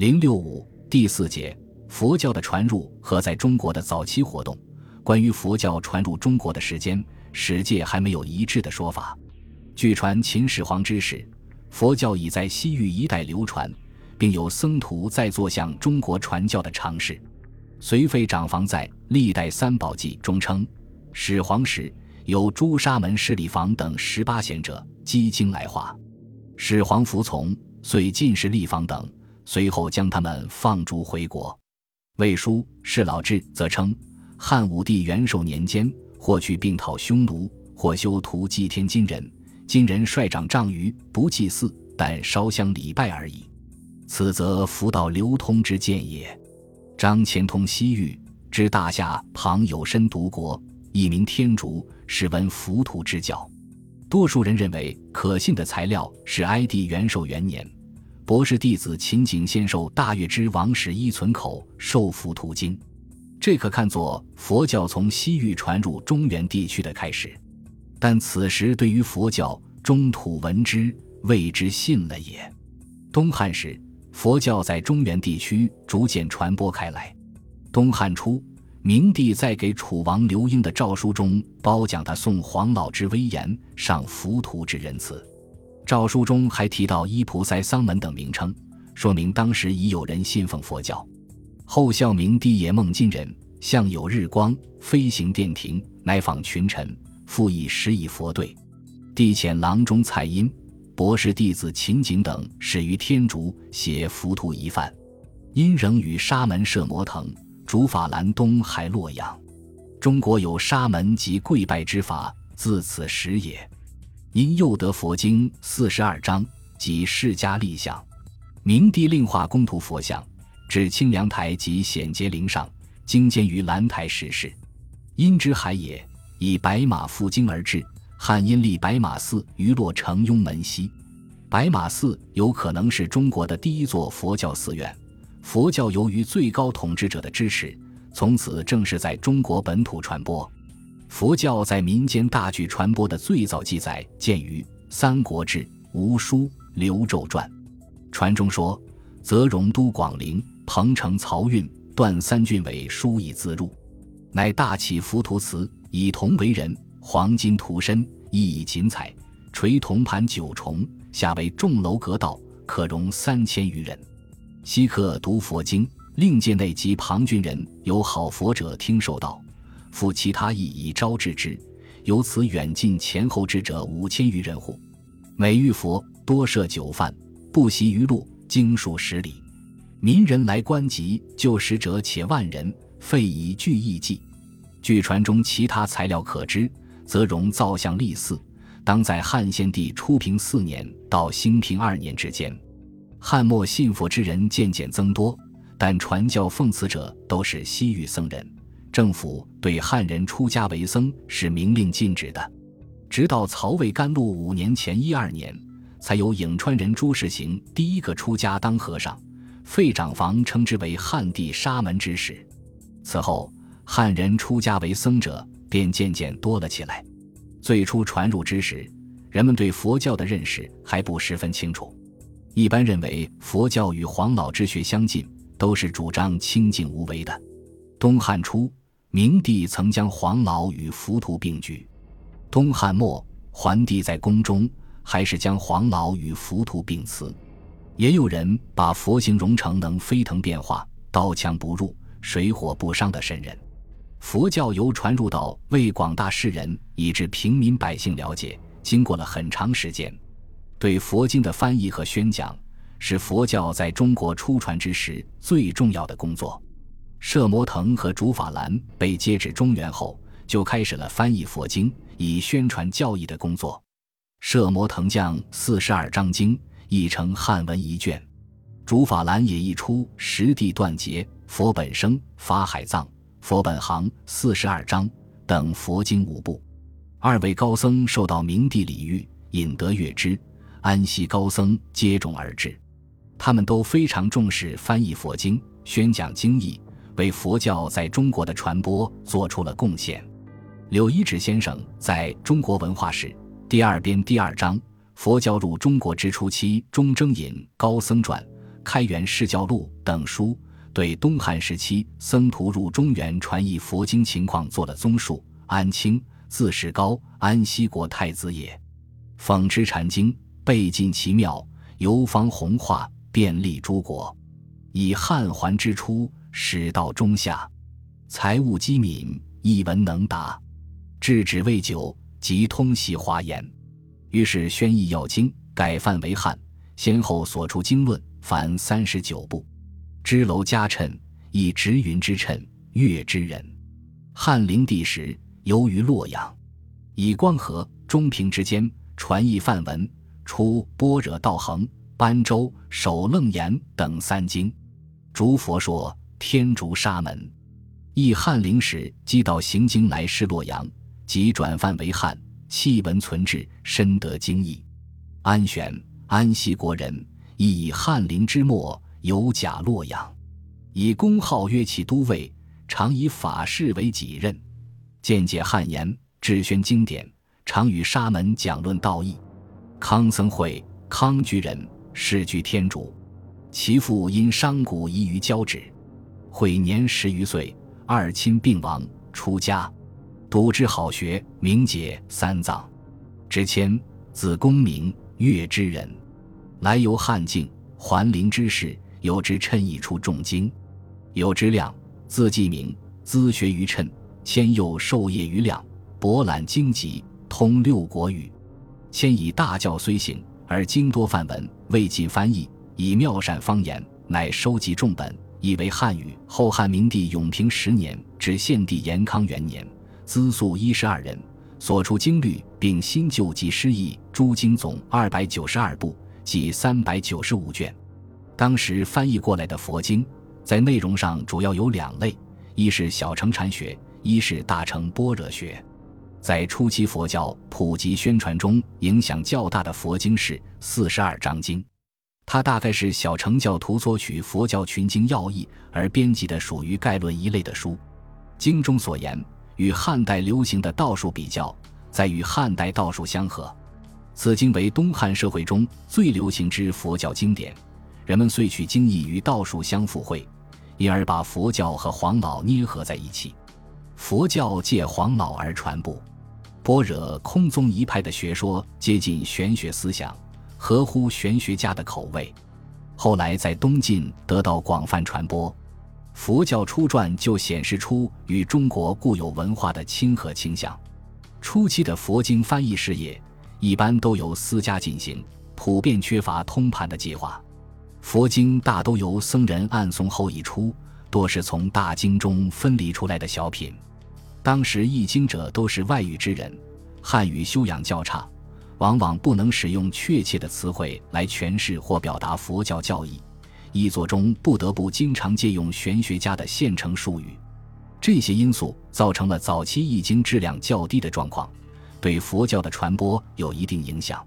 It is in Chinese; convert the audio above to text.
零六五第四节佛教的传入和在中国的早期活动。关于佛教传入中国的时间，史界还没有一致的说法。据传，秦始皇之时，佛教已在西域一带流传，并有僧徒在做向中国传教的尝试。隋废长房在《历代三宝记》中称，始皇时有朱砂门势力房等十八贤者积经来华，始皇服从，遂进士立房等，随后将他们放逐回国。魏书《释老志》则称。汉武帝元寿年间，或去并讨匈奴，或修图祭天金人。金人率长丈余，不祭祀，但烧香礼拜而已。此则福道流通之见也。张骞通西域，知大夏旁有身独国，一名天竺，是闻浮屠之教。多数人认为可信的材料是哀帝元寿元年，博士弟子秦景先受大月之王室依存口受浮屠经。这可看作佛教从西域传入中原地区的开始，但此时对于佛教中土闻之，谓之信了也。东汉时，佛教在中原地区逐渐传播开来。东汉初，明帝在给楚王刘英的诏书中褒奖他送黄老之威严，上浮屠之仁慈。诏书中还提到伊菩塞桑门等名称，说明当时已有人信奉佛教。后孝明帝也梦金人，向有日光飞行殿庭，乃访群臣，复以十以佛对。帝遣郎中蔡音、博士弟子秦景等始于天竺写浮屠一犯，因仍与沙门摄摩腾、竺法兰东还洛阳。中国有沙门及跪拜之法，自此始也。因又得佛经四十二章及释迦立像，明帝令画公图佛像。至清凉台及显节陵上，经建于兰台石室。因之海也，以白马负经而至。汉因立白马寺于洛城雍门西。白马寺有可能是中国的第一座佛教寺院。佛教由于最高统治者的支持，从此正式在中国本土传播。佛教在民间大举传播的最早记载见于《三国志·吴书·刘胄传》，传中说：“则荣都广陵。”彭城漕运段三郡委书以自入，乃大起浮屠祠，以铜为人，黄金涂身，亦以锦彩，垂铜盘九重，下为重楼阁道，可容三千余人。稀客读佛经，令界内及庞郡人有好佛者听受道，复其他亦以招致之。由此远近前后之者五千余人户。每遇佛多设酒饭，不习于路，经数十里。民人来观集，救使者且万人，费以具义计。据传中其他材料可知，则容造像立寺，当在汉献帝初平四年到兴平二年之间。汉末信佛之人渐渐增多，但传教奉祀者都是西域僧人。政府对汉人出家为僧是明令禁止的。直到曹魏甘露五年前一二年，才有颍川人朱士行第一个出家当和尚。废长房称之为汉地沙门之始，此后汉人出家为僧者便渐渐多了起来。最初传入之时，人们对佛教的认识还不十分清楚，一般认为佛教与黄老之学相近，都是主张清净无为的。东汉初，明帝曾将黄老与浮屠并举；东汉末，桓帝在宫中还是将黄老与浮屠并辞。也有人把佛形容成能飞腾变化、刀枪不入、水火不伤的神人。佛教由传入到为广大世人以至平民百姓了解，经过了很长时间。对佛经的翻译和宣讲，是佛教在中国初传之时最重要的工作。摄摩腾和竺法兰被接至中原后，就开始了翻译佛经以宣传教义的工作。摄摩腾将四十二章经。译成汉文一卷，竺法兰也译出《十地断节》《佛本生》《法海藏》《佛本行》四十二章等佛经五部。二位高僧受到明帝礼遇，引得乐之、安西高僧接踵而至。他们都非常重视翻译佛经、宣讲经义，为佛教在中国的传播做出了贡献。柳一指先生在中国文化史第二编第二章。佛教入中国之初期，中征引高僧传，开元释教录》等书，对东汉时期僧徒入中原传译佛经情况做了综述。安清，字士高，安西国太子也。讽之禅经，背尽其妙，游方弘化，遍历诸国。以汉桓之初，始到中夏，财务机敏，一文能达，制止未久，即通习华言。于是宣译要经，改范为汉，先后所出经论，凡三十九部。支楼家谶，以直云之谶，月之人。汉灵帝时，游于洛阳，以光和、中平之间传译梵文，出般若道恒、般舟、首楞严等三经。诸佛说天竺沙门，译翰林史，即到行经来师洛阳，即转梵为汉，弃文存志，深得经义。安玄，安西国人，亦以翰林之末，有甲洛阳，以公号曰其都尉，常以法事为己任，见解汉言，志宣经典，常与沙门讲论道义。康僧会，康居人，世居天竺。其父因伤骨遗于交趾，会年十余岁，二亲病亡，出家，笃之好学，名解三藏。之谦，字公明，越之人，来由汉境，桓灵之士，有之称译出众经。有之亮，字季明，资学于趁，谦又授业于亮，博览经籍，通六国语。谦以大教虽行，而经多梵文，未尽翻译。以妙善方言，乃收集众本，译为汉语。后汉明帝永平十年至献帝延康元年，资粟一十二人，所出经律并新旧及诗意诸经总二百九十二部，即三百九十五卷。当时翻译过来的佛经，在内容上主要有两类：一是小乘禅学，一是大乘般若学。在初期佛教普及宣传中，影响较大的佛经是四十二章经。它大概是小乘教徒索取佛教群经要义而编辑的，属于概论一类的书。经中所言与汉代流行的道术比较，在与汉代道术相合。此经为东汉社会中最流行之佛教经典，人们遂取经义与道术相附会，因而把佛教和黄老捏合在一起。佛教借黄老而传播，般若空宗一派的学说接近玄学思想。合乎玄学家的口味，后来在东晋得到广泛传播。佛教初传就显示出与中国固有文化的亲和倾向。初期的佛经翻译事业一般都由私家进行，普遍缺乏通盘的计划。佛经大都由僧人暗诵后译出，多是从大经中分离出来的小品。当时译经者都是外语之人，汉语修养较差。往往不能使用确切的词汇来诠释或表达佛教教义，译作中不得不经常借用玄学家的现成术语，这些因素造成了早期易经质量较低的状况，对佛教的传播有一定影响。